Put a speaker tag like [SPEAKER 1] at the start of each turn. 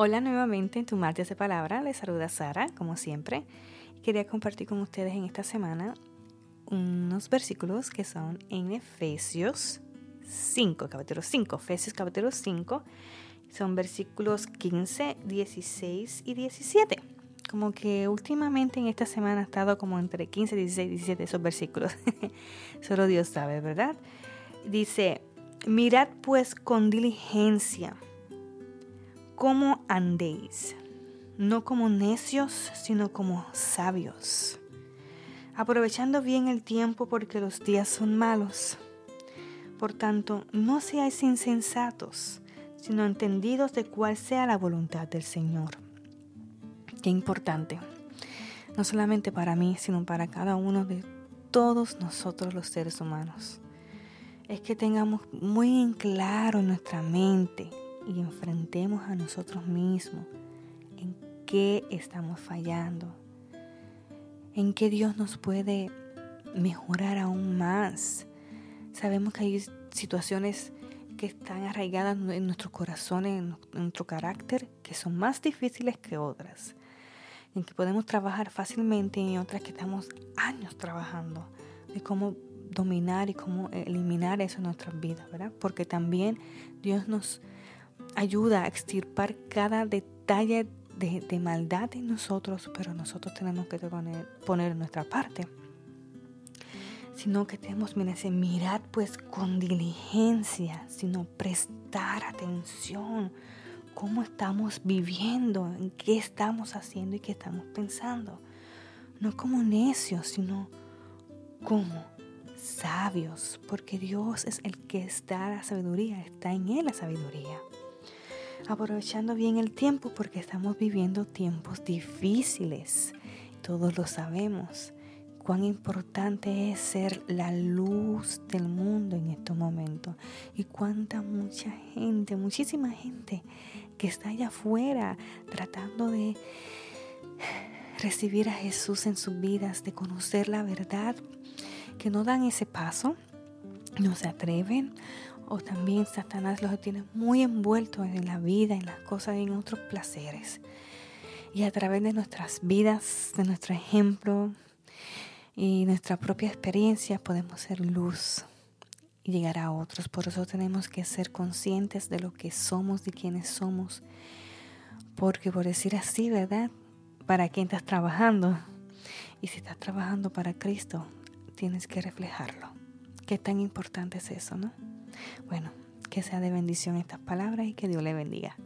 [SPEAKER 1] Hola nuevamente en tu martes de palabra, les saluda Sara, como siempre. Quería compartir con ustedes en esta semana unos versículos que son en Efesios 5, capítulo 5, Efesios capítulo 5, son versículos 15, 16 y 17. Como que últimamente en esta semana ha estado como entre 15, 16 y 17 esos versículos. Solo Dios sabe, ¿verdad? Dice, mirad pues con diligencia cómo andéis, no como necios, sino como sabios, aprovechando bien el tiempo porque los días son malos. Por tanto, no seáis insensatos, sino entendidos de cuál sea la voluntad del Señor. Qué importante, no solamente para mí, sino para cada uno de todos nosotros los seres humanos. Es que tengamos muy en claro en nuestra mente y enfrentemos a nosotros mismos en qué estamos fallando, en qué Dios nos puede mejorar aún más. Sabemos que hay situaciones que están arraigadas en nuestros corazones, en nuestro carácter, que son más difíciles que otras, en que podemos trabajar fácilmente y otras que estamos años trabajando, de cómo dominar y cómo eliminar eso en nuestras vidas, ¿verdad? Porque también Dios nos ayuda a extirpar cada detalle de, maldad en nosotros, pero nosotros tenemos que poner, nuestra parte. Sino que tenemos, que mirad pues con diligencia, sino prestar atención cómo estamos viviendo, en qué estamos haciendo y qué estamos pensando. No como necios, sino como sabios, porque Dios es el que está la sabiduría, está en Él la sabiduría aprovechando bien el tiempo porque estamos viviendo tiempos difíciles. Todos lo sabemos. Cuán importante es ser la luz del mundo en estos momentos. Y cuánta mucha gente, muchísima gente que está allá afuera tratando de recibir a Jesús en sus vidas, de conocer la verdad, que no dan ese paso, no se atreven o también Satanás los tiene muy envueltos en la vida, en las cosas, en otros placeres. Y a través de nuestras vidas, de nuestro ejemplo y nuestra propia experiencia podemos ser luz y llegar a otros. Por eso tenemos que ser conscientes de lo que somos, de quiénes somos. Porque por decir así, ¿verdad? ¿Para quién estás trabajando? Y si estás trabajando para Cristo, tienes que reflejarlo. Qué tan importante es eso, ¿no? Bueno, que sea de bendición estas palabras y que Dios le bendiga.